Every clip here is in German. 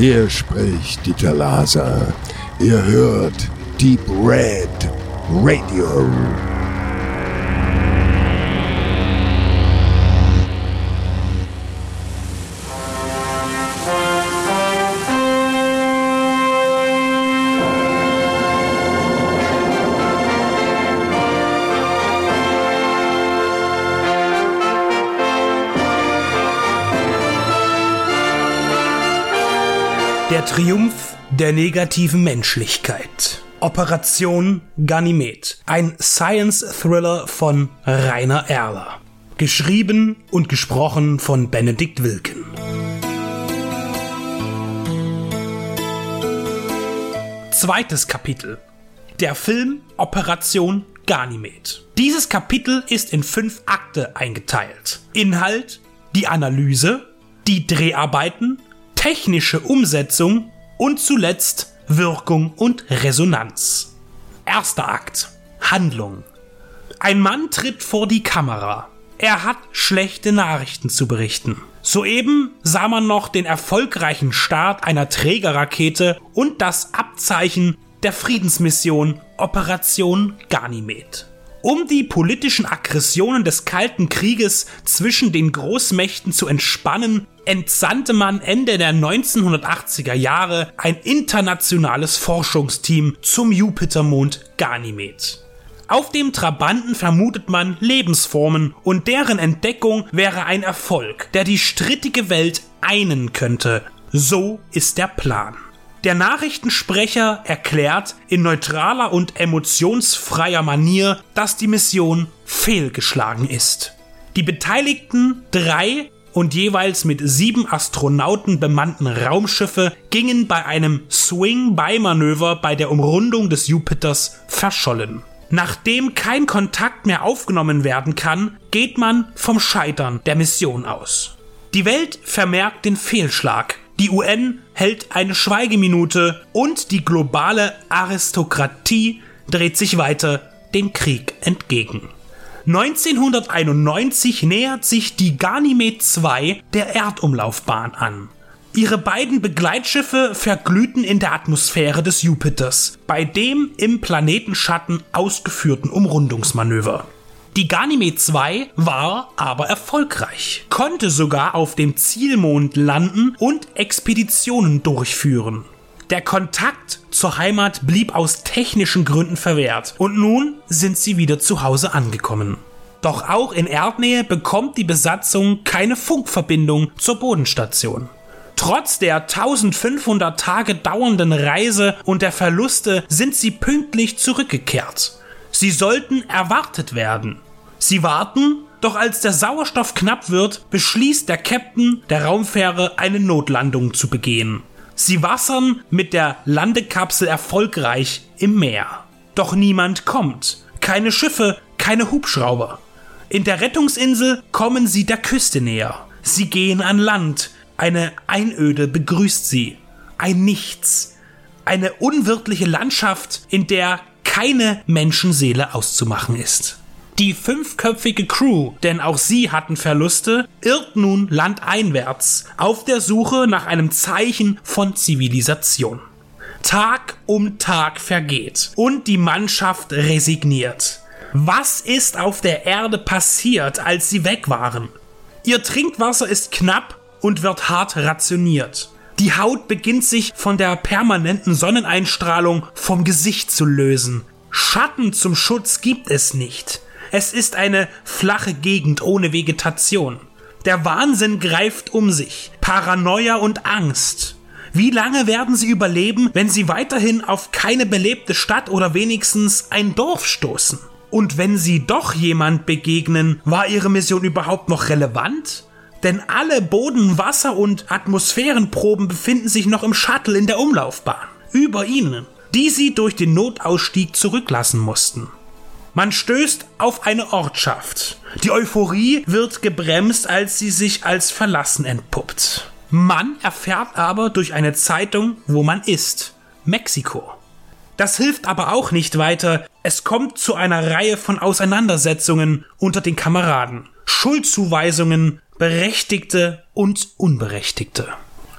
Hier spricht Dieter Laser. Ihr hört Deep Red Radio. Der Triumph der negativen Menschlichkeit. Operation Ganymed. Ein Science-Thriller von Rainer Erler. Geschrieben und gesprochen von Benedikt Wilken. Zweites Kapitel. Der Film Operation Ganymed. Dieses Kapitel ist in fünf Akte eingeteilt. Inhalt, die Analyse, die Dreharbeiten, technische Umsetzung und zuletzt Wirkung und Resonanz. Erster Akt. Handlung. Ein Mann tritt vor die Kamera. Er hat schlechte Nachrichten zu berichten. Soeben sah man noch den erfolgreichen Start einer Trägerrakete und das Abzeichen der Friedensmission Operation Ganymed. Um die politischen Aggressionen des Kalten Krieges zwischen den Großmächten zu entspannen, entsandte man Ende der 1980er Jahre ein internationales Forschungsteam zum Jupitermond Ganymed. Auf dem Trabanten vermutet man Lebensformen und deren Entdeckung wäre ein Erfolg, der die strittige Welt einen könnte. So ist der Plan. Der Nachrichtensprecher erklärt in neutraler und emotionsfreier Manier, dass die Mission fehlgeschlagen ist. Die beteiligten drei und jeweils mit sieben Astronauten bemannten Raumschiffe gingen bei einem Swing-By-Manöver bei der Umrundung des Jupiters verschollen. Nachdem kein Kontakt mehr aufgenommen werden kann, geht man vom Scheitern der Mission aus. Die Welt vermerkt den Fehlschlag die UN hält eine Schweigeminute und die globale Aristokratie dreht sich weiter dem Krieg entgegen. 1991 nähert sich die Ganymed 2 der Erdumlaufbahn an. Ihre beiden Begleitschiffe verglühten in der Atmosphäre des Jupiters, bei dem im Planetenschatten ausgeführten Umrundungsmanöver. Die Ganymed 2 war aber erfolgreich, konnte sogar auf dem Zielmond landen und Expeditionen durchführen. Der Kontakt zur Heimat blieb aus technischen Gründen verwehrt und nun sind sie wieder zu Hause angekommen. Doch auch in Erdnähe bekommt die Besatzung keine Funkverbindung zur Bodenstation. Trotz der 1500 Tage dauernden Reise und der Verluste sind sie pünktlich zurückgekehrt. Sie sollten erwartet werden. Sie warten, doch als der Sauerstoff knapp wird, beschließt der Captain der Raumfähre eine Notlandung zu begehen. Sie wassern mit der Landekapsel erfolgreich im Meer. Doch niemand kommt. Keine Schiffe, keine Hubschrauber. In der Rettungsinsel kommen sie der Küste näher. Sie gehen an Land. Eine Einöde begrüßt sie. Ein Nichts. Eine unwirtliche Landschaft, in der keine Menschenseele auszumachen ist. Die fünfköpfige Crew, denn auch sie hatten Verluste, irrt nun landeinwärts auf der Suche nach einem Zeichen von Zivilisation. Tag um Tag vergeht und die Mannschaft resigniert. Was ist auf der Erde passiert, als sie weg waren? Ihr Trinkwasser ist knapp und wird hart rationiert. Die Haut beginnt sich von der permanenten Sonneneinstrahlung vom Gesicht zu lösen. Schatten zum Schutz gibt es nicht. Es ist eine flache Gegend ohne Vegetation. Der Wahnsinn greift um sich. Paranoia und Angst. Wie lange werden sie überleben, wenn sie weiterhin auf keine belebte Stadt oder wenigstens ein Dorf stoßen? Und wenn sie doch jemand begegnen, war ihre Mission überhaupt noch relevant? Denn alle Boden-, Wasser- und Atmosphärenproben befinden sich noch im Shuttle in der Umlaufbahn. Über ihnen, die sie durch den Notausstieg zurücklassen mussten. Man stößt auf eine Ortschaft. Die Euphorie wird gebremst, als sie sich als verlassen entpuppt. Man erfährt aber durch eine Zeitung, wo man ist. Mexiko. Das hilft aber auch nicht weiter. Es kommt zu einer Reihe von Auseinandersetzungen unter den Kameraden. Schuldzuweisungen, Berechtigte und Unberechtigte.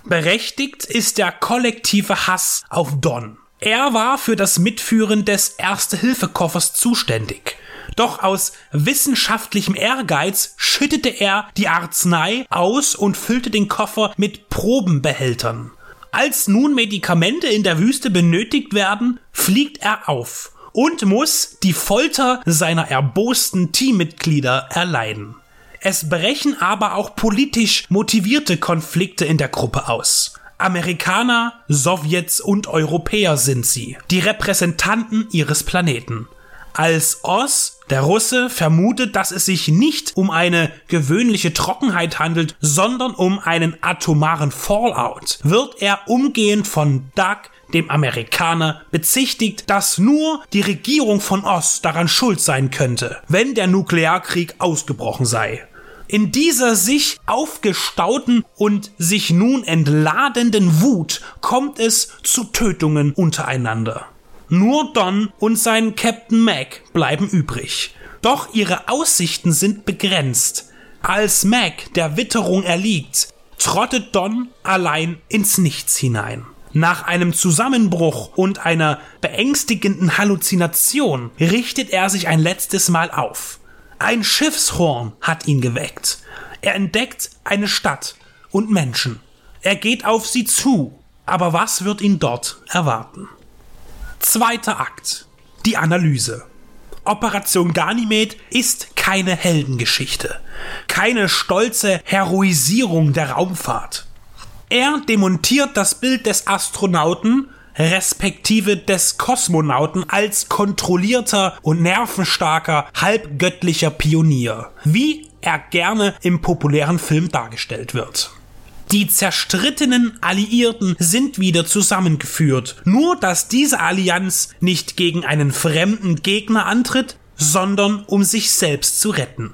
Berechtigt ist der kollektive Hass auf Don. Er war für das Mitführen des Erste-Hilfe-Koffers zuständig. Doch aus wissenschaftlichem Ehrgeiz schüttete er die Arznei aus und füllte den Koffer mit Probenbehältern. Als nun Medikamente in der Wüste benötigt werden, fliegt er auf und muss die Folter seiner erbosten Teammitglieder erleiden. Es brechen aber auch politisch motivierte Konflikte in der Gruppe aus. Amerikaner, Sowjets und Europäer sind sie, die Repräsentanten ihres Planeten. Als Oz, der Russe, vermutet, dass es sich nicht um eine gewöhnliche Trockenheit handelt, sondern um einen atomaren Fallout, wird er umgehend von Doug, dem Amerikaner, bezichtigt, dass nur die Regierung von Oz daran schuld sein könnte, wenn der Nuklearkrieg ausgebrochen sei. In dieser sich aufgestauten und sich nun entladenden Wut kommt es zu Tötungen untereinander. Nur Don und sein Captain Mac bleiben übrig. Doch ihre Aussichten sind begrenzt. Als Mac der Witterung erliegt, trottet Don allein ins Nichts hinein. Nach einem Zusammenbruch und einer beängstigenden Halluzination richtet er sich ein letztes Mal auf. Ein Schiffshorn hat ihn geweckt. Er entdeckt eine Stadt und Menschen. Er geht auf sie zu. Aber was wird ihn dort erwarten? Zweiter Akt. Die Analyse. Operation Ganymed ist keine Heldengeschichte, keine stolze Heroisierung der Raumfahrt. Er demontiert das Bild des Astronauten respektive des Kosmonauten als kontrollierter und nervenstarker, halbgöttlicher Pionier, wie er gerne im populären Film dargestellt wird. Die zerstrittenen Alliierten sind wieder zusammengeführt, nur dass diese Allianz nicht gegen einen fremden Gegner antritt, sondern um sich selbst zu retten.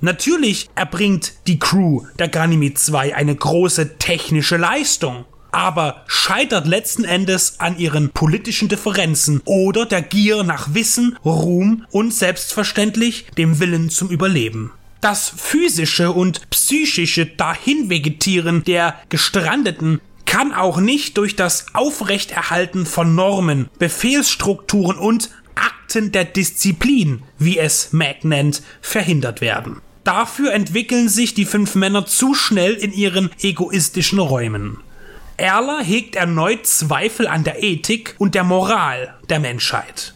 Natürlich erbringt die Crew der Ganymede 2 eine große technische Leistung, aber scheitert letzten Endes an ihren politischen Differenzen oder der Gier nach Wissen, Ruhm und selbstverständlich dem Willen zum Überleben. Das physische und psychische Dahinvegetieren der Gestrandeten kann auch nicht durch das Aufrechterhalten von Normen, Befehlsstrukturen und Akten der Disziplin, wie es Mac nennt, verhindert werden. Dafür entwickeln sich die fünf Männer zu schnell in ihren egoistischen Räumen. Erler hegt erneut Zweifel an der Ethik und der Moral der Menschheit.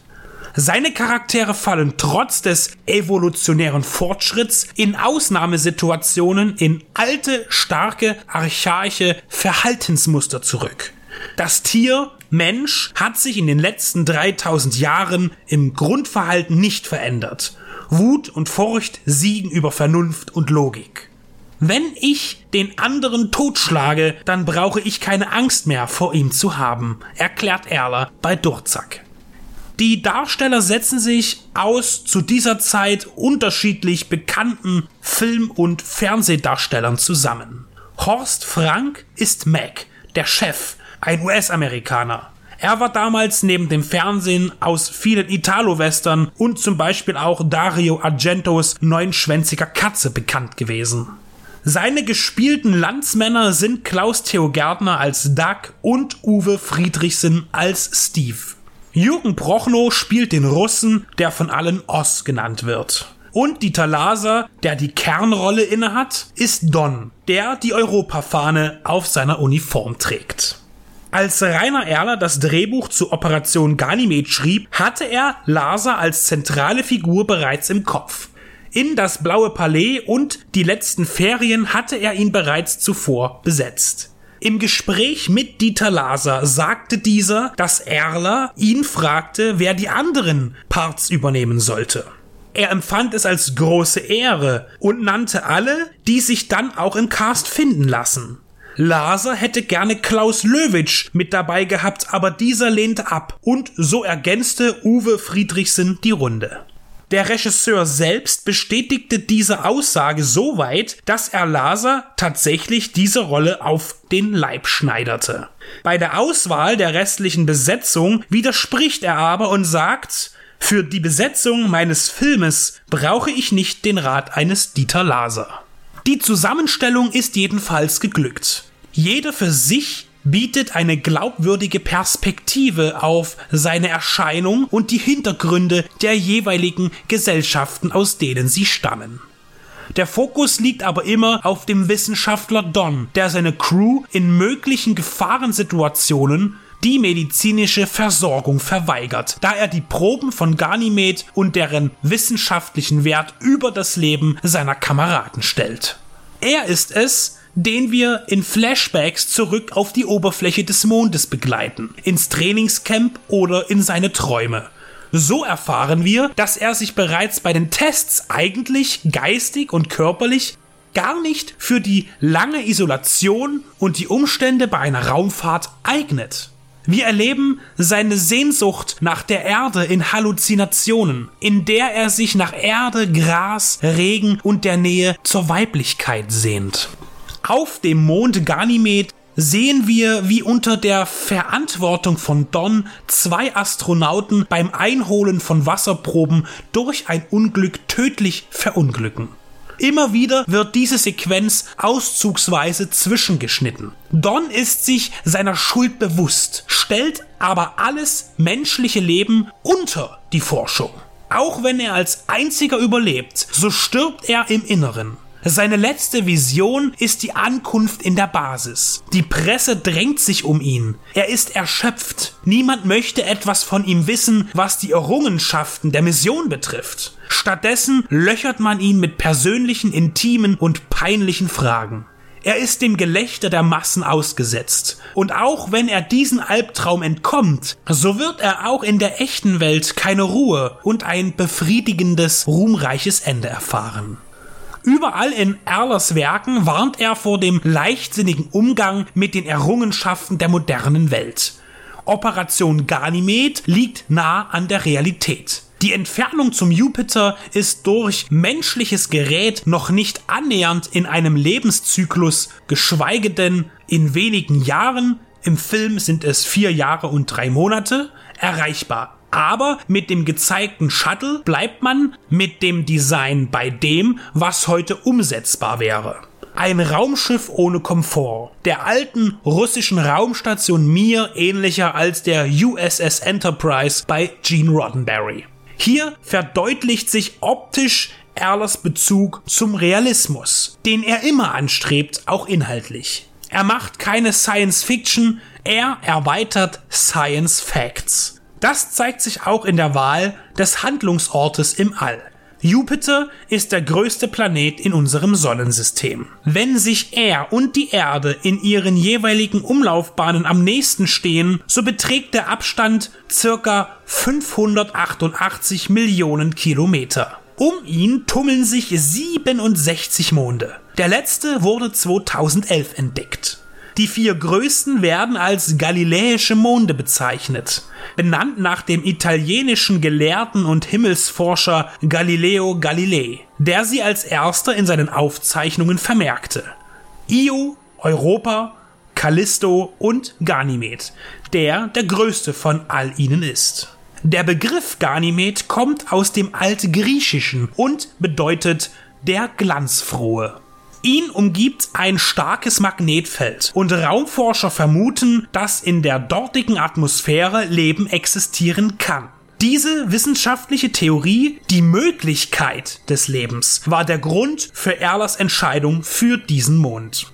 Seine Charaktere fallen trotz des evolutionären Fortschritts in Ausnahmesituationen in alte, starke, archaische Verhaltensmuster zurück. Das Tier Mensch hat sich in den letzten 3000 Jahren im Grundverhalten nicht verändert. Wut und Furcht siegen über Vernunft und Logik. Wenn ich den anderen totschlage, dann brauche ich keine Angst mehr vor ihm zu haben, erklärt Erler bei Durzak. Die Darsteller setzen sich aus zu dieser Zeit unterschiedlich bekannten Film- und Fernsehdarstellern zusammen. Horst Frank ist Mac, der Chef, ein US-Amerikaner. Er war damals neben dem Fernsehen aus vielen Italo-Western und zum Beispiel auch Dario Argentos Neunschwänziger Katze bekannt gewesen. Seine gespielten Landsmänner sind Klaus Theo Gärtner als Doug und Uwe Friedrichsen als Steve. Jürgen Prochnow spielt den Russen, der von allen Oss genannt wird. Und Dieter Laser, der die Kernrolle innehat, ist Don, der die Europafahne auf seiner Uniform trägt. Als Rainer Erler das Drehbuch zu Operation Ganymed schrieb, hatte er Laser als zentrale Figur bereits im Kopf. In das Blaue Palais und die letzten Ferien hatte er ihn bereits zuvor besetzt. Im Gespräch mit Dieter Laser sagte dieser, dass Erler ihn fragte, wer die anderen Parts übernehmen sollte. Er empfand es als große Ehre und nannte alle, die sich dann auch im Cast finden lassen. Laser hätte gerne Klaus Löwitsch mit dabei gehabt, aber dieser lehnte ab und so ergänzte Uwe Friedrichsen die Runde. Der Regisseur selbst bestätigte diese Aussage so weit, dass er Laser tatsächlich diese Rolle auf den Leib schneiderte. Bei der Auswahl der restlichen Besetzung widerspricht er aber und sagt, für die Besetzung meines Filmes brauche ich nicht den Rat eines Dieter Laser. Die Zusammenstellung ist jedenfalls geglückt. Jeder für sich bietet eine glaubwürdige Perspektive auf seine Erscheinung und die Hintergründe der jeweiligen Gesellschaften, aus denen sie stammen. Der Fokus liegt aber immer auf dem Wissenschaftler Don, der seine Crew in möglichen Gefahrensituationen die medizinische Versorgung verweigert, da er die Proben von Ganymed und deren wissenschaftlichen Wert über das Leben seiner Kameraden stellt. Er ist es, den wir in Flashbacks zurück auf die Oberfläche des Mondes begleiten, ins Trainingscamp oder in seine Träume. So erfahren wir, dass er sich bereits bei den Tests eigentlich geistig und körperlich gar nicht für die lange Isolation und die Umstände bei einer Raumfahrt eignet. Wir erleben seine Sehnsucht nach der Erde in Halluzinationen, in der er sich nach Erde, Gras, Regen und der Nähe zur Weiblichkeit sehnt. Auf dem Mond Ganymed sehen wir, wie unter der Verantwortung von Don zwei Astronauten beim Einholen von Wasserproben durch ein Unglück tödlich verunglücken. Immer wieder wird diese Sequenz auszugsweise zwischengeschnitten. Don ist sich seiner Schuld bewusst, stellt aber alles menschliche Leben unter die Forschung. Auch wenn er als einziger überlebt, so stirbt er im Inneren. Seine letzte Vision ist die Ankunft in der Basis. Die Presse drängt sich um ihn. Er ist erschöpft. Niemand möchte etwas von ihm wissen, was die Errungenschaften der Mission betrifft. Stattdessen löchert man ihn mit persönlichen, intimen und peinlichen Fragen. Er ist dem Gelächter der Massen ausgesetzt. Und auch wenn er diesen Albtraum entkommt, so wird er auch in der echten Welt keine Ruhe und ein befriedigendes, ruhmreiches Ende erfahren. Überall in Erlers Werken warnt er vor dem leichtsinnigen Umgang mit den Errungenschaften der modernen Welt. Operation Ganymed liegt nah an der Realität. Die Entfernung zum Jupiter ist durch menschliches Gerät noch nicht annähernd in einem Lebenszyklus, geschweige denn in wenigen Jahren, im Film sind es vier Jahre und drei Monate, erreichbar. Aber mit dem gezeigten Shuttle bleibt man mit dem Design bei dem, was heute umsetzbar wäre. Ein Raumschiff ohne Komfort. Der alten russischen Raumstation Mir ähnlicher als der USS Enterprise bei Gene Roddenberry. Hier verdeutlicht sich optisch Erlers Bezug zum Realismus, den er immer anstrebt, auch inhaltlich. Er macht keine Science Fiction, er erweitert Science Facts. Das zeigt sich auch in der Wahl des Handlungsortes im All. Jupiter ist der größte Planet in unserem Sonnensystem. Wenn sich er und die Erde in ihren jeweiligen Umlaufbahnen am nächsten stehen, so beträgt der Abstand circa 588 Millionen Kilometer. Um ihn tummeln sich 67 Monde. Der letzte wurde 2011 entdeckt. Die vier größten werden als galiläische Monde bezeichnet, benannt nach dem italienischen Gelehrten und Himmelsforscher Galileo Galilei, der sie als erster in seinen Aufzeichnungen vermerkte. Io, Europa, Callisto und Ganymed, der der größte von all ihnen ist. Der Begriff Ganymed kommt aus dem Altgriechischen und bedeutet der Glanzfrohe. Ihn umgibt ein starkes Magnetfeld und Raumforscher vermuten, dass in der dortigen Atmosphäre Leben existieren kann. Diese wissenschaftliche Theorie, die Möglichkeit des Lebens, war der Grund für Erlers Entscheidung für diesen Mond.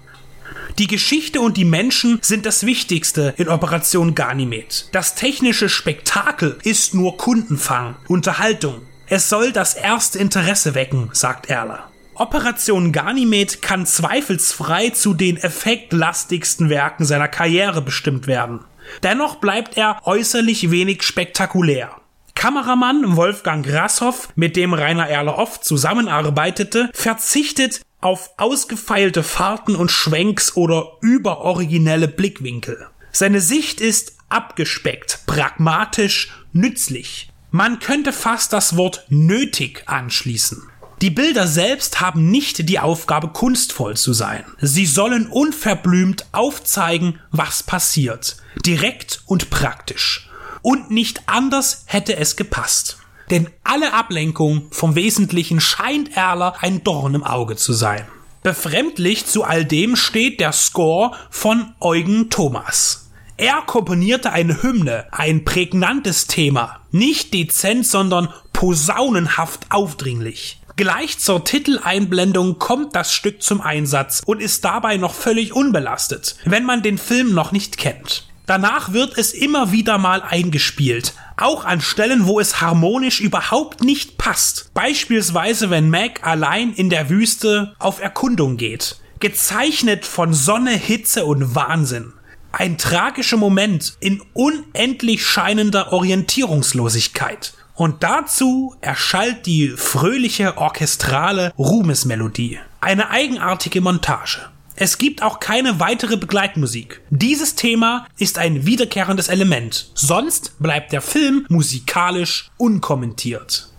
Die Geschichte und die Menschen sind das Wichtigste in Operation Ganymed. Das technische Spektakel ist nur Kundenfang, Unterhaltung. Es soll das erste Interesse wecken, sagt Erler. Operation Ganymed kann zweifelsfrei zu den effektlastigsten Werken seiner Karriere bestimmt werden. Dennoch bleibt er äußerlich wenig spektakulär. Kameramann Wolfgang Grashoff, mit dem Rainer Erler oft zusammenarbeitete, verzichtet auf ausgefeilte Fahrten und Schwenks oder überoriginelle Blickwinkel. Seine Sicht ist abgespeckt, pragmatisch, nützlich. Man könnte fast das Wort nötig anschließen. Die Bilder selbst haben nicht die Aufgabe, kunstvoll zu sein. Sie sollen unverblümt aufzeigen, was passiert. Direkt und praktisch. Und nicht anders hätte es gepasst. Denn alle Ablenkung vom Wesentlichen scheint Erler ein Dorn im Auge zu sein. Befremdlich zu all dem steht der Score von Eugen Thomas. Er komponierte eine Hymne, ein prägnantes Thema, nicht dezent, sondern posaunenhaft aufdringlich. Gleich zur Titeleinblendung kommt das Stück zum Einsatz und ist dabei noch völlig unbelastet, wenn man den Film noch nicht kennt. Danach wird es immer wieder mal eingespielt, auch an Stellen, wo es harmonisch überhaupt nicht passt. Beispielsweise, wenn Mac allein in der Wüste auf Erkundung geht. Gezeichnet von Sonne, Hitze und Wahnsinn. Ein tragischer Moment in unendlich scheinender Orientierungslosigkeit. Und dazu erschallt die fröhliche orchestrale Ruhmesmelodie. Eine eigenartige Montage. Es gibt auch keine weitere Begleitmusik. Dieses Thema ist ein wiederkehrendes Element. Sonst bleibt der Film musikalisch unkommentiert.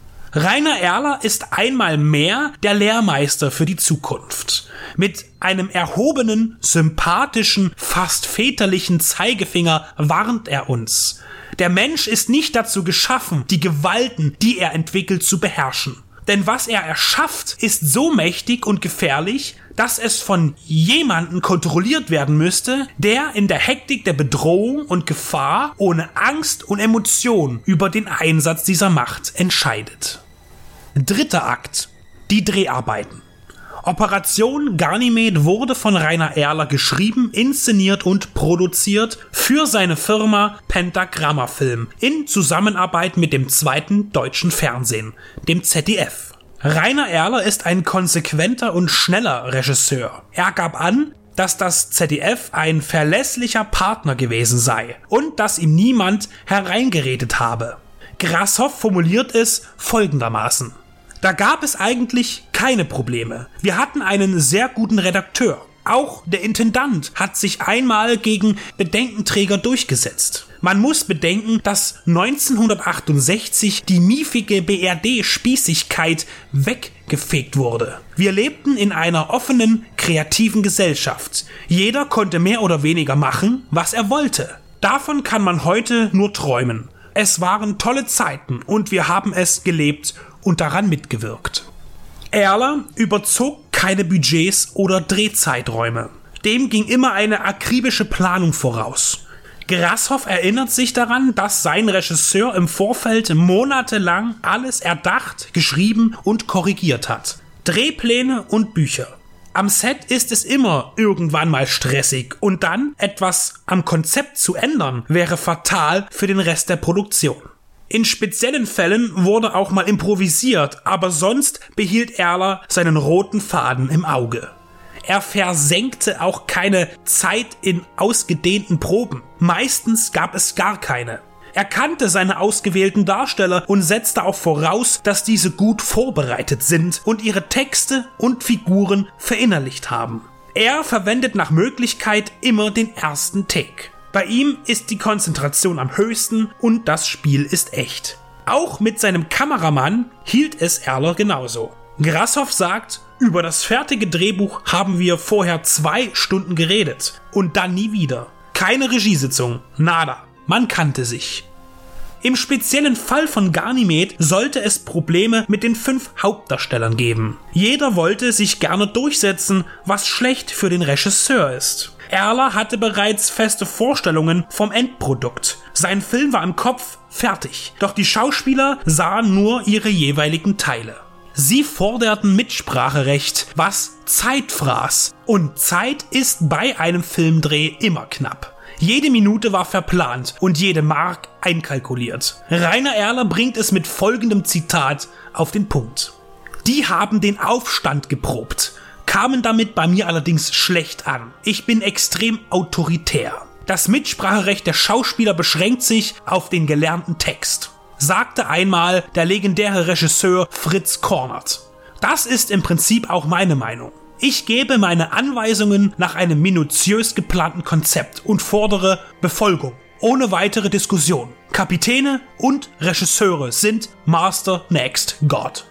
Rainer Erler ist einmal mehr der Lehrmeister für die Zukunft. Mit einem erhobenen, sympathischen, fast väterlichen Zeigefinger warnt er uns. Der Mensch ist nicht dazu geschaffen, die Gewalten, die er entwickelt, zu beherrschen. Denn was er erschafft, ist so mächtig und gefährlich, dass es von jemandem kontrolliert werden müsste, der in der Hektik der Bedrohung und Gefahr ohne Angst und Emotion über den Einsatz dieser Macht entscheidet. Dritter Akt. Die Dreharbeiten. Operation Ganymed wurde von Rainer Erler geschrieben, inszeniert und produziert für seine Firma Pentagramma Film in Zusammenarbeit mit dem zweiten deutschen Fernsehen, dem ZDF. Rainer Erler ist ein konsequenter und schneller Regisseur. Er gab an, dass das ZDF ein verlässlicher Partner gewesen sei und dass ihm niemand hereingeredet habe. Grashoff formuliert es folgendermaßen. Da gab es eigentlich keine Probleme. Wir hatten einen sehr guten Redakteur. Auch der Intendant hat sich einmal gegen Bedenkenträger durchgesetzt. Man muss bedenken, dass 1968 die miefige BRD-Spießigkeit weggefegt wurde. Wir lebten in einer offenen, kreativen Gesellschaft. Jeder konnte mehr oder weniger machen, was er wollte. Davon kann man heute nur träumen. Es waren tolle Zeiten und wir haben es gelebt und daran mitgewirkt. Erler überzog keine Budgets oder Drehzeiträume. Dem ging immer eine akribische Planung voraus. Grashoff erinnert sich daran, dass sein Regisseur im Vorfeld monatelang alles erdacht, geschrieben und korrigiert hat. Drehpläne und Bücher. Am Set ist es immer irgendwann mal stressig und dann etwas am Konzept zu ändern wäre fatal für den Rest der Produktion. In speziellen Fällen wurde auch mal improvisiert, aber sonst behielt Erler seinen roten Faden im Auge. Er versenkte auch keine Zeit in ausgedehnten Proben. Meistens gab es gar keine. Er kannte seine ausgewählten Darsteller und setzte auch voraus, dass diese gut vorbereitet sind und ihre Texte und Figuren verinnerlicht haben. Er verwendet nach Möglichkeit immer den ersten Take. Bei ihm ist die Konzentration am höchsten und das Spiel ist echt. Auch mit seinem Kameramann hielt es Erler genauso. Grashoff sagt, über das fertige Drehbuch haben wir vorher zwei Stunden geredet und dann nie wieder. Keine Regiesitzung, nada. Man kannte sich. Im speziellen Fall von Ganymed sollte es Probleme mit den fünf Hauptdarstellern geben. Jeder wollte sich gerne durchsetzen, was schlecht für den Regisseur ist. Erler hatte bereits feste Vorstellungen vom Endprodukt. Sein Film war im Kopf fertig, doch die Schauspieler sahen nur ihre jeweiligen Teile. Sie forderten Mitspracherecht, was Zeit fraß. Und Zeit ist bei einem Filmdreh immer knapp. Jede Minute war verplant und jede Mark einkalkuliert. Rainer Erler bringt es mit folgendem Zitat auf den Punkt. Die haben den Aufstand geprobt kamen damit bei mir allerdings schlecht an. Ich bin extrem autoritär. Das Mitspracherecht der Schauspieler beschränkt sich auf den gelernten Text, sagte einmal der legendäre Regisseur Fritz Kornert. Das ist im Prinzip auch meine Meinung. Ich gebe meine Anweisungen nach einem minutiös geplanten Konzept und fordere Befolgung, ohne weitere Diskussion. Kapitäne und Regisseure sind Master Next God.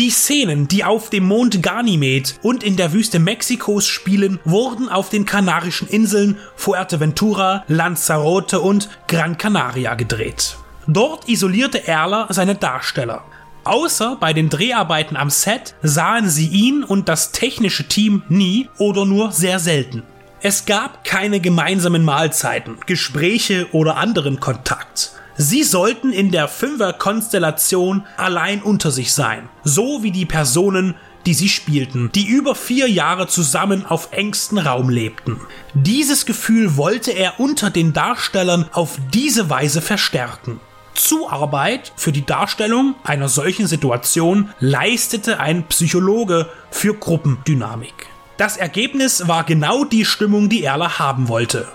Die Szenen, die auf dem Mond Ganymed und in der Wüste Mexikos spielen, wurden auf den Kanarischen Inseln Fuerteventura, Lanzarote und Gran Canaria gedreht. Dort isolierte Erler seine Darsteller. Außer bei den Dreharbeiten am Set sahen sie ihn und das technische Team nie oder nur sehr selten. Es gab keine gemeinsamen Mahlzeiten, Gespräche oder anderen Kontakt. Sie sollten in der Fünfer-Konstellation allein unter sich sein, so wie die Personen, die sie spielten, die über vier Jahre zusammen auf engstem Raum lebten. Dieses Gefühl wollte er unter den Darstellern auf diese Weise verstärken. Zuarbeit für die Darstellung einer solchen Situation leistete ein Psychologe für Gruppendynamik. Das Ergebnis war genau die Stimmung, die Erler haben wollte.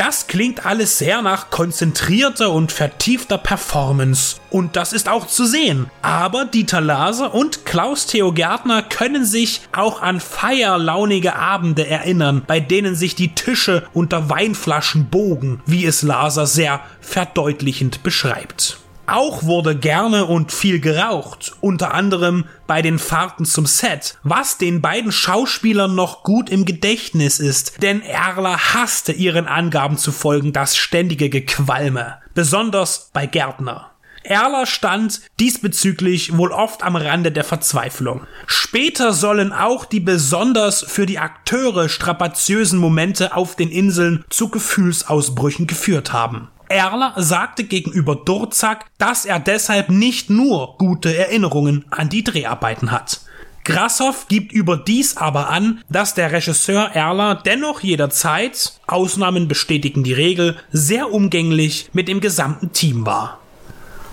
Das klingt alles sehr nach konzentrierter und vertiefter Performance. Und das ist auch zu sehen. Aber Dieter Laser und Klaus Theo Gärtner können sich auch an feierlaunige Abende erinnern, bei denen sich die Tische unter Weinflaschen bogen, wie es Laser sehr verdeutlichend beschreibt. Auch wurde gerne und viel geraucht, unter anderem bei den Fahrten zum Set, was den beiden Schauspielern noch gut im Gedächtnis ist, denn Erler hasste ihren Angaben zu folgen das ständige Gequalme, besonders bei Gärtner. Erler stand diesbezüglich wohl oft am Rande der Verzweiflung. Später sollen auch die besonders für die Akteure strapaziösen Momente auf den Inseln zu Gefühlsausbrüchen geführt haben. Erler sagte gegenüber Durzak, dass er deshalb nicht nur gute Erinnerungen an die Dreharbeiten hat. Grassoff gibt überdies aber an, dass der Regisseur Erler dennoch jederzeit, Ausnahmen bestätigen die Regel, sehr umgänglich mit dem gesamten Team war.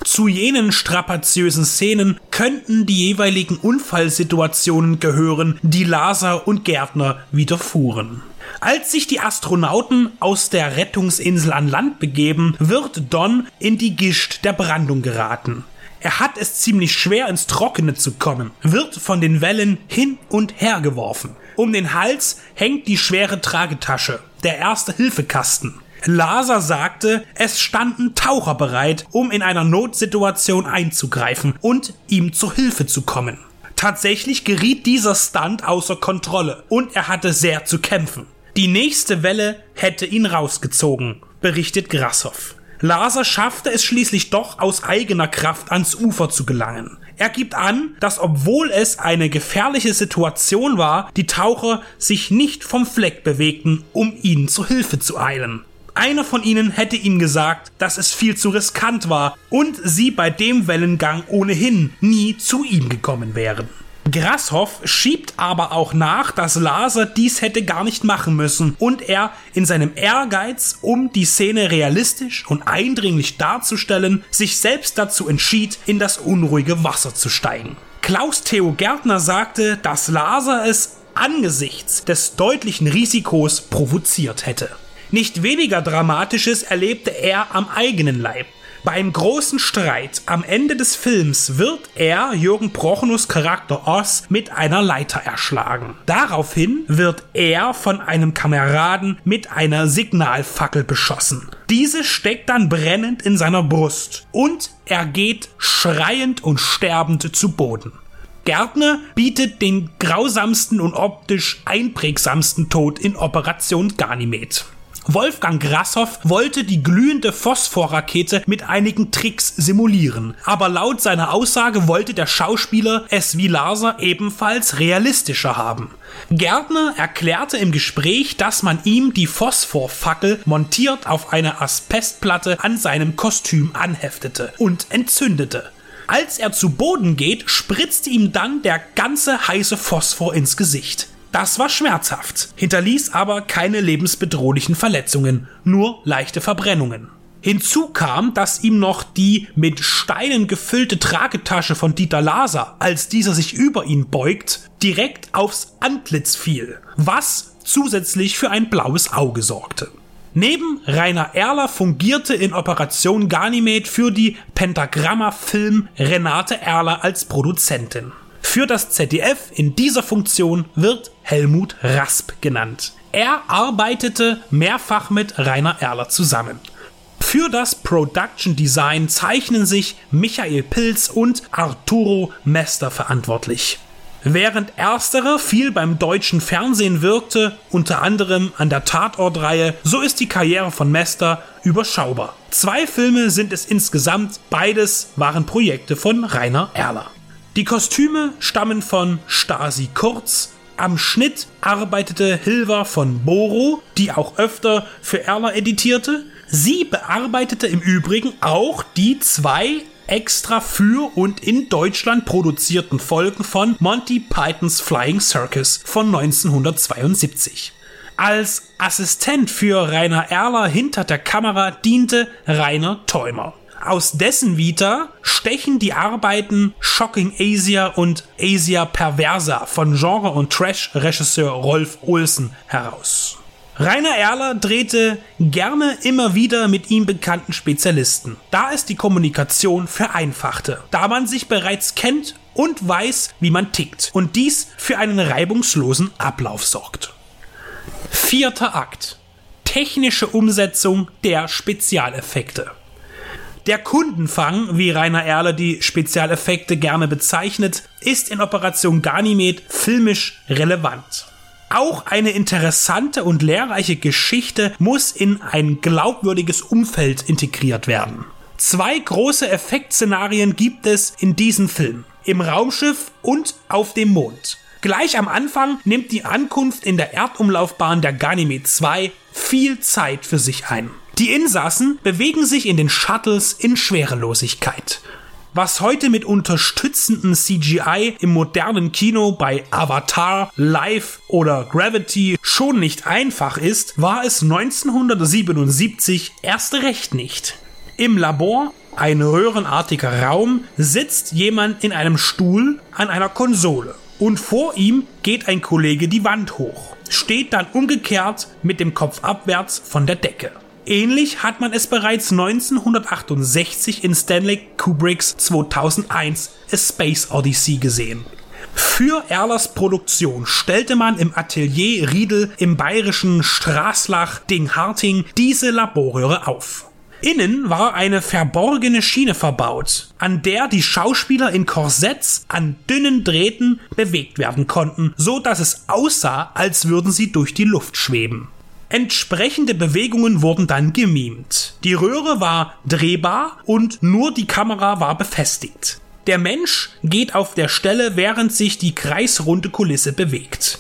Zu jenen strapaziösen Szenen könnten die jeweiligen Unfallsituationen gehören, die Laser und Gärtner widerfuhren. Als sich die Astronauten aus der Rettungsinsel an Land begeben, wird Don in die Gischt der Brandung geraten. Er hat es ziemlich schwer ins Trockene zu kommen, wird von den Wellen hin und her geworfen. Um den Hals hängt die schwere Tragetasche, der erste Hilfekasten. Laser sagte, es standen Taucher bereit, um in einer Notsituation einzugreifen und ihm zur Hilfe zu kommen. Tatsächlich geriet dieser Stunt außer Kontrolle und er hatte sehr zu kämpfen. Die nächste Welle hätte ihn rausgezogen, berichtet Grassoff. Laser schaffte es schließlich doch aus eigener Kraft ans Ufer zu gelangen. Er gibt an, dass obwohl es eine gefährliche Situation war, die Taucher sich nicht vom Fleck bewegten, um ihnen zu Hilfe zu eilen. Einer von ihnen hätte ihm gesagt, dass es viel zu riskant war und sie bei dem Wellengang ohnehin nie zu ihm gekommen wären. Grashoff schiebt aber auch nach, dass Laser dies hätte gar nicht machen müssen und er in seinem Ehrgeiz, um die Szene realistisch und eindringlich darzustellen, sich selbst dazu entschied, in das unruhige Wasser zu steigen. Klaus Theo Gärtner sagte, dass Laser es angesichts des deutlichen Risikos provoziert hätte. Nicht weniger Dramatisches erlebte er am eigenen Leib. Beim großen Streit am Ende des Films wird er, Jürgen Prochnus Charakter Oz, mit einer Leiter erschlagen. Daraufhin wird er von einem Kameraden mit einer Signalfackel beschossen. Diese steckt dann brennend in seiner Brust und er geht schreiend und sterbend zu Boden. Gärtner bietet den grausamsten und optisch einprägsamsten Tod in Operation Ganymed. Wolfgang Grashoff wollte die glühende Phosphorrakete mit einigen Tricks simulieren, aber laut seiner Aussage wollte der Schauspieler es wie Laser ebenfalls realistischer haben. Gärtner erklärte im Gespräch, dass man ihm die Phosphorfackel montiert auf eine Asbestplatte an seinem Kostüm anheftete und entzündete. Als er zu Boden geht, spritzt ihm dann der ganze heiße Phosphor ins Gesicht. Das war schmerzhaft, hinterließ aber keine lebensbedrohlichen Verletzungen, nur leichte Verbrennungen. Hinzu kam, dass ihm noch die mit Steinen gefüllte Tragetasche von Dieter Laser, als dieser sich über ihn beugt, direkt aufs Antlitz fiel, was zusätzlich für ein blaues Auge sorgte. Neben Rainer Erler fungierte in Operation Ganymed für die Pentagramma Film Renate Erler als Produzentin. Für das ZDF in dieser Funktion wird Helmut Rasp genannt. Er arbeitete mehrfach mit Rainer Erler zusammen. Für das Production Design zeichnen sich Michael Pilz und Arturo Mester verantwortlich. Während ersterer viel beim deutschen Fernsehen wirkte, unter anderem an der Tatortreihe, so ist die Karriere von Mester überschaubar. Zwei Filme sind es insgesamt, beides waren Projekte von Rainer Erler. Die Kostüme stammen von Stasi Kurz, am Schnitt arbeitete Hilva von Boro, die auch öfter für Erler editierte. Sie bearbeitete im Übrigen auch die zwei extra für und in Deutschland produzierten Folgen von Monty Pythons Flying Circus von 1972. Als Assistent für Rainer Erler hinter der Kamera diente Rainer Theumer. Aus dessen Vita stechen die Arbeiten Shocking Asia und Asia Perversa von Genre- und Trash-Regisseur Rolf Olsen heraus. Rainer Erler drehte gerne immer wieder mit ihm bekannten Spezialisten, da es die Kommunikation vereinfachte, da man sich bereits kennt und weiß, wie man tickt und dies für einen reibungslosen Ablauf sorgt. Vierter Akt. Technische Umsetzung der Spezialeffekte. Der Kundenfang, wie Rainer Erler die Spezialeffekte gerne bezeichnet, ist in Operation Ganymed filmisch relevant. Auch eine interessante und lehrreiche Geschichte muss in ein glaubwürdiges Umfeld integriert werden. Zwei große Effektszenarien gibt es in diesem Film. Im Raumschiff und auf dem Mond. Gleich am Anfang nimmt die Ankunft in der Erdumlaufbahn der Ganymed 2 viel Zeit für sich ein. Die Insassen bewegen sich in den Shuttles in Schwerelosigkeit. Was heute mit unterstützenden CGI im modernen Kino bei Avatar, Life oder Gravity schon nicht einfach ist, war es 1977 erst recht nicht. Im Labor, ein röhrenartiger Raum, sitzt jemand in einem Stuhl an einer Konsole und vor ihm geht ein Kollege die Wand hoch, steht dann umgekehrt mit dem Kopf abwärts von der Decke. Ähnlich hat man es bereits 1968 in Stanley Kubricks 2001 A Space Odyssey gesehen. Für Erlers Produktion stellte man im Atelier Riedel im bayerischen Straßlach Dingharting diese Laborröhre auf. Innen war eine verborgene Schiene verbaut, an der die Schauspieler in Korsetts an dünnen Drähten bewegt werden konnten, so dass es aussah, als würden sie durch die Luft schweben. Entsprechende Bewegungen wurden dann gemimt. Die Röhre war drehbar und nur die Kamera war befestigt. Der Mensch geht auf der Stelle, während sich die kreisrunde Kulisse bewegt.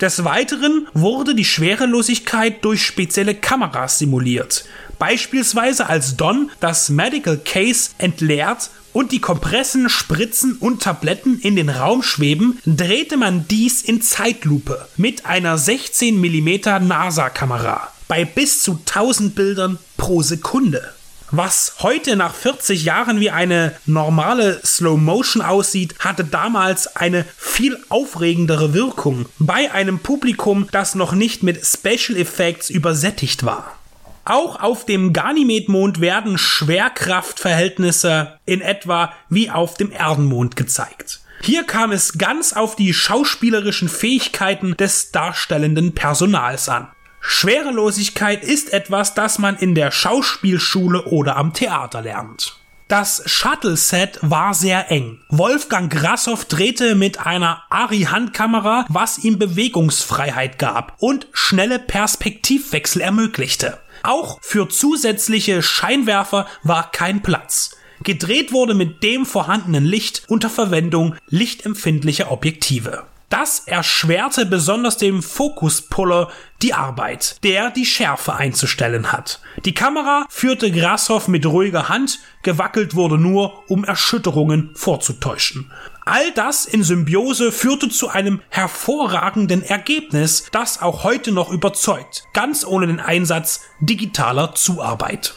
Des Weiteren wurde die Schwerelosigkeit durch spezielle Kameras simuliert. Beispielsweise als Don das Medical Case entleert und die Kompressen, Spritzen und Tabletten in den Raum schweben, drehte man dies in Zeitlupe mit einer 16 mm NASA-Kamera bei bis zu 1000 Bildern pro Sekunde. Was heute nach 40 Jahren wie eine normale Slow Motion aussieht, hatte damals eine viel aufregendere Wirkung bei einem Publikum, das noch nicht mit Special Effects übersättigt war. Auch auf dem Ganymed-Mond werden Schwerkraftverhältnisse in etwa wie auf dem Erdenmond gezeigt. Hier kam es ganz auf die schauspielerischen Fähigkeiten des darstellenden Personals an. Schwerelosigkeit ist etwas, das man in der Schauspielschule oder am Theater lernt. Das Shuttle-Set war sehr eng. Wolfgang Grassoff drehte mit einer Ari-Handkamera, was ihm Bewegungsfreiheit gab und schnelle Perspektivwechsel ermöglichte. Auch für zusätzliche Scheinwerfer war kein Platz. Gedreht wurde mit dem vorhandenen Licht unter Verwendung lichtempfindlicher Objektive. Das erschwerte besonders dem Fokuspuller die Arbeit, der die Schärfe einzustellen hat. Die Kamera führte Grashoff mit ruhiger Hand, gewackelt wurde nur, um Erschütterungen vorzutäuschen. All das in Symbiose führte zu einem hervorragenden Ergebnis, das auch heute noch überzeugt, ganz ohne den Einsatz digitaler Zuarbeit.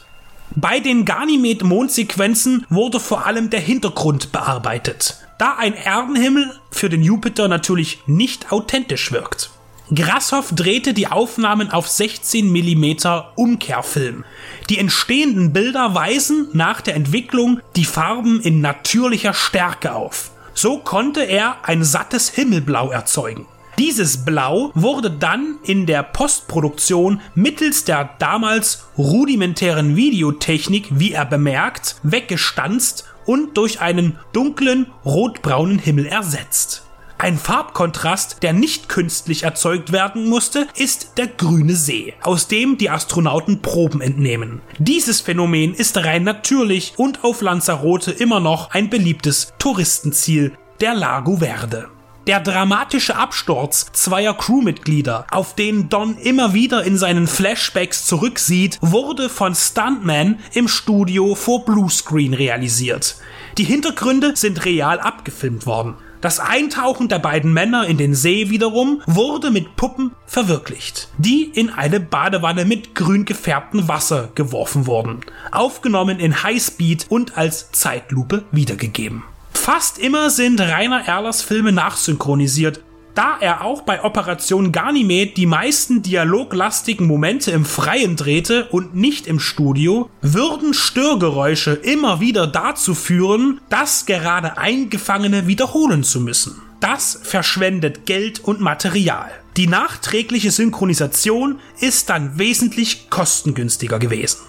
Bei den Ganymed-Mondsequenzen wurde vor allem der Hintergrund bearbeitet da ein Erdenhimmel für den Jupiter natürlich nicht authentisch wirkt. Grashoff drehte die Aufnahmen auf 16 mm Umkehrfilm. Die entstehenden Bilder weisen nach der Entwicklung die Farben in natürlicher Stärke auf. So konnte er ein sattes Himmelblau erzeugen. Dieses Blau wurde dann in der Postproduktion mittels der damals rudimentären Videotechnik, wie er bemerkt, weggestanzt und durch einen dunklen rotbraunen Himmel ersetzt. Ein Farbkontrast, der nicht künstlich erzeugt werden musste, ist der grüne See, aus dem die Astronauten Proben entnehmen. Dieses Phänomen ist rein natürlich und auf Lanzarote immer noch ein beliebtes Touristenziel, der Lago Verde. Der dramatische Absturz zweier Crewmitglieder, auf den Don immer wieder in seinen Flashbacks zurücksieht, wurde von Stuntman im Studio vor Bluescreen realisiert. Die Hintergründe sind real abgefilmt worden. Das Eintauchen der beiden Männer in den See wiederum wurde mit Puppen verwirklicht, die in eine Badewanne mit grün gefärbtem Wasser geworfen wurden, aufgenommen in Highspeed und als Zeitlupe wiedergegeben. Fast immer sind Rainer Erlers Filme nachsynchronisiert, da er auch bei Operation Ganymed die meisten dialoglastigen Momente im Freien drehte und nicht im Studio, würden Störgeräusche immer wieder dazu führen, das gerade Eingefangene wiederholen zu müssen. Das verschwendet Geld und Material. Die nachträgliche Synchronisation ist dann wesentlich kostengünstiger gewesen.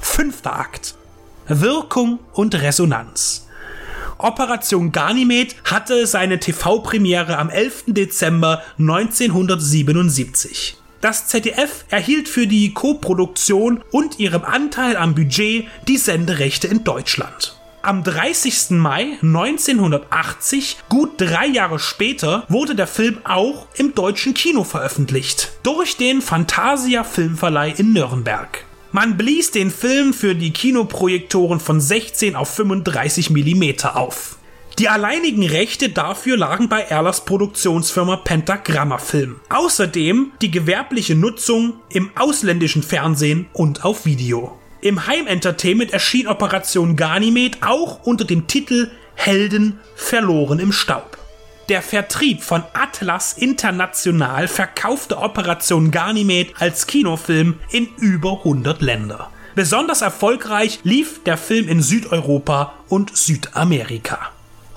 Fünfter Akt. Wirkung und Resonanz. Operation Ganymed hatte seine TV-Premiere am 11. Dezember 1977. Das ZDF erhielt für die Koproduktion und ihrem Anteil am Budget die Senderechte in Deutschland. Am 30. Mai 1980, gut drei Jahre später, wurde der Film auch im deutschen Kino veröffentlicht, durch den Fantasia Filmverleih in Nürnberg. Man blies den Film für die Kinoprojektoren von 16 auf 35 mm auf. Die alleinigen Rechte dafür lagen bei Erlers Produktionsfirma Pentagramma Film. Außerdem die gewerbliche Nutzung im ausländischen Fernsehen und auf Video. Im Heimentertainment erschien Operation Ganymed auch unter dem Titel Helden verloren im Staub. Der Vertrieb von Atlas International verkaufte Operation Ganymed als Kinofilm in über 100 Länder. Besonders erfolgreich lief der Film in Südeuropa und Südamerika.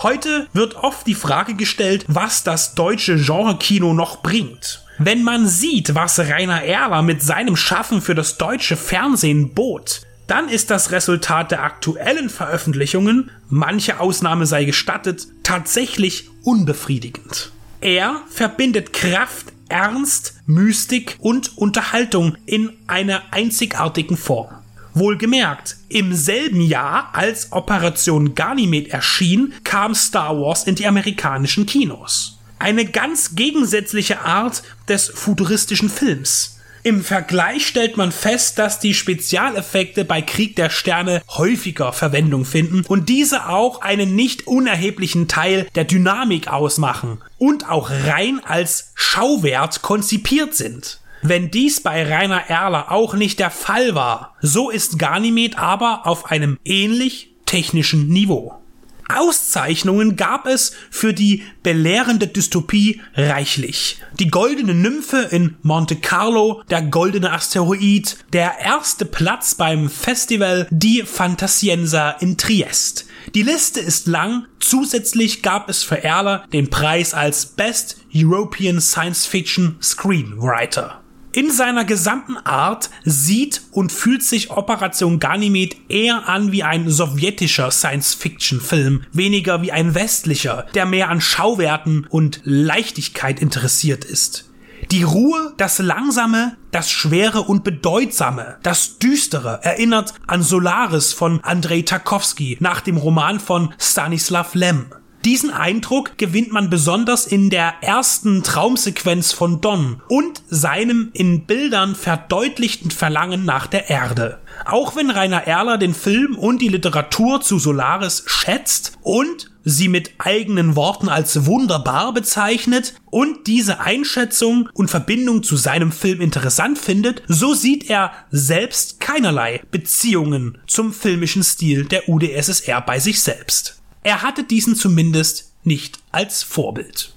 Heute wird oft die Frage gestellt, was das deutsche Genre-Kino noch bringt. Wenn man sieht, was Rainer Erler mit seinem Schaffen für das deutsche Fernsehen bot, dann ist das Resultat der aktuellen Veröffentlichungen, manche Ausnahme sei gestattet, tatsächlich unbefriedigend. Er verbindet Kraft, Ernst, Mystik und Unterhaltung in einer einzigartigen Form. Wohlgemerkt, im selben Jahr, als Operation Ganymed erschien, kam Star Wars in die amerikanischen Kinos. Eine ganz gegensätzliche Art des futuristischen Films. Im Vergleich stellt man fest, dass die Spezialeffekte bei Krieg der Sterne häufiger Verwendung finden und diese auch einen nicht unerheblichen Teil der Dynamik ausmachen und auch rein als Schauwert konzipiert sind. Wenn dies bei Rainer Erler auch nicht der Fall war, so ist Ganymed aber auf einem ähnlich technischen Niveau. Auszeichnungen gab es für die belehrende Dystopie reichlich. Die goldene Nymphe in Monte Carlo, der goldene Asteroid, der erste Platz beim Festival Die Fantasienza in Triest. Die Liste ist lang. Zusätzlich gab es für Erler den Preis als Best European Science Fiction Screenwriter. In seiner gesamten Art sieht und fühlt sich Operation Ganymed eher an wie ein sowjetischer Science-Fiction-Film, weniger wie ein westlicher, der mehr an Schauwerten und Leichtigkeit interessiert ist. Die Ruhe, das Langsame, das Schwere und Bedeutsame, das Düstere erinnert an Solaris von Andrei Tarkovsky nach dem Roman von Stanislav Lem. Diesen Eindruck gewinnt man besonders in der ersten Traumsequenz von Don und seinem in Bildern verdeutlichten Verlangen nach der Erde. Auch wenn Rainer Erler den Film und die Literatur zu Solaris schätzt und sie mit eigenen Worten als wunderbar bezeichnet und diese Einschätzung und Verbindung zu seinem Film interessant findet, so sieht er selbst keinerlei Beziehungen zum filmischen Stil der UdSSR bei sich selbst. Er hatte diesen zumindest nicht als Vorbild.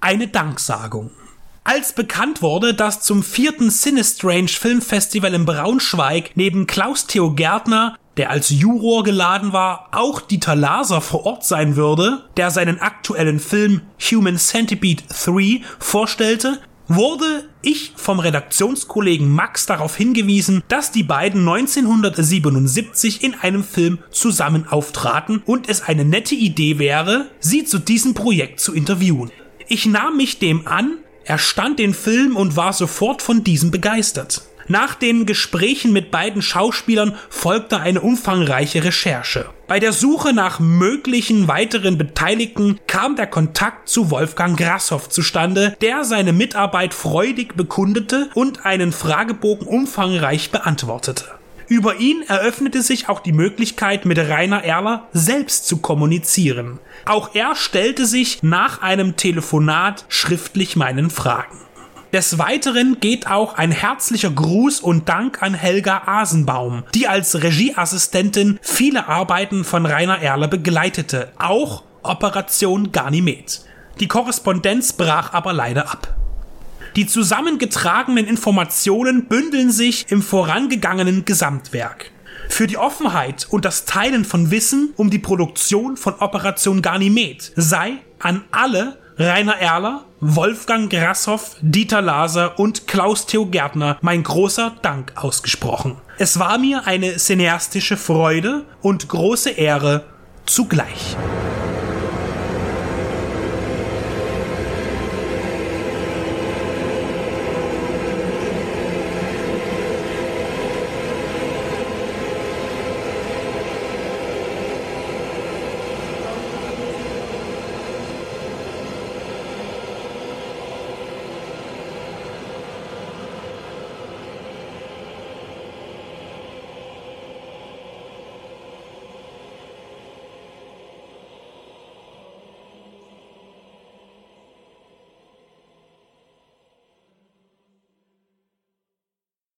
Eine Danksagung. Als bekannt wurde, dass zum vierten Sinistrange Filmfestival in Braunschweig neben Klaus Theo Gärtner, der als Juror geladen war, auch Dieter Laser vor Ort sein würde, der seinen aktuellen Film Human Centipede 3 vorstellte, wurde ich vom Redaktionskollegen Max darauf hingewiesen, dass die beiden 1977 in einem Film zusammen auftraten und es eine nette Idee wäre, sie zu diesem Projekt zu interviewen. Ich nahm mich dem an, erstand den Film und war sofort von diesem begeistert. Nach den Gesprächen mit beiden Schauspielern folgte eine umfangreiche Recherche. Bei der Suche nach möglichen weiteren Beteiligten kam der Kontakt zu Wolfgang Grashoff zustande, der seine Mitarbeit freudig bekundete und einen Fragebogen umfangreich beantwortete. Über ihn eröffnete sich auch die Möglichkeit, mit Rainer Erler selbst zu kommunizieren. Auch er stellte sich nach einem Telefonat schriftlich meinen Fragen. Des Weiteren geht auch ein herzlicher Gruß und Dank an Helga Asenbaum, die als Regieassistentin viele Arbeiten von Rainer Erler begleitete, auch Operation Ganymed. Die Korrespondenz brach aber leider ab. Die zusammengetragenen Informationen bündeln sich im vorangegangenen Gesamtwerk. Für die Offenheit und das Teilen von Wissen um die Produktion von Operation Ganymed sei an alle Rainer Erler, Wolfgang Grashoff, Dieter Laser und Klaus Theo Gärtner mein großer Dank ausgesprochen. Es war mir eine cineastische Freude und große Ehre zugleich.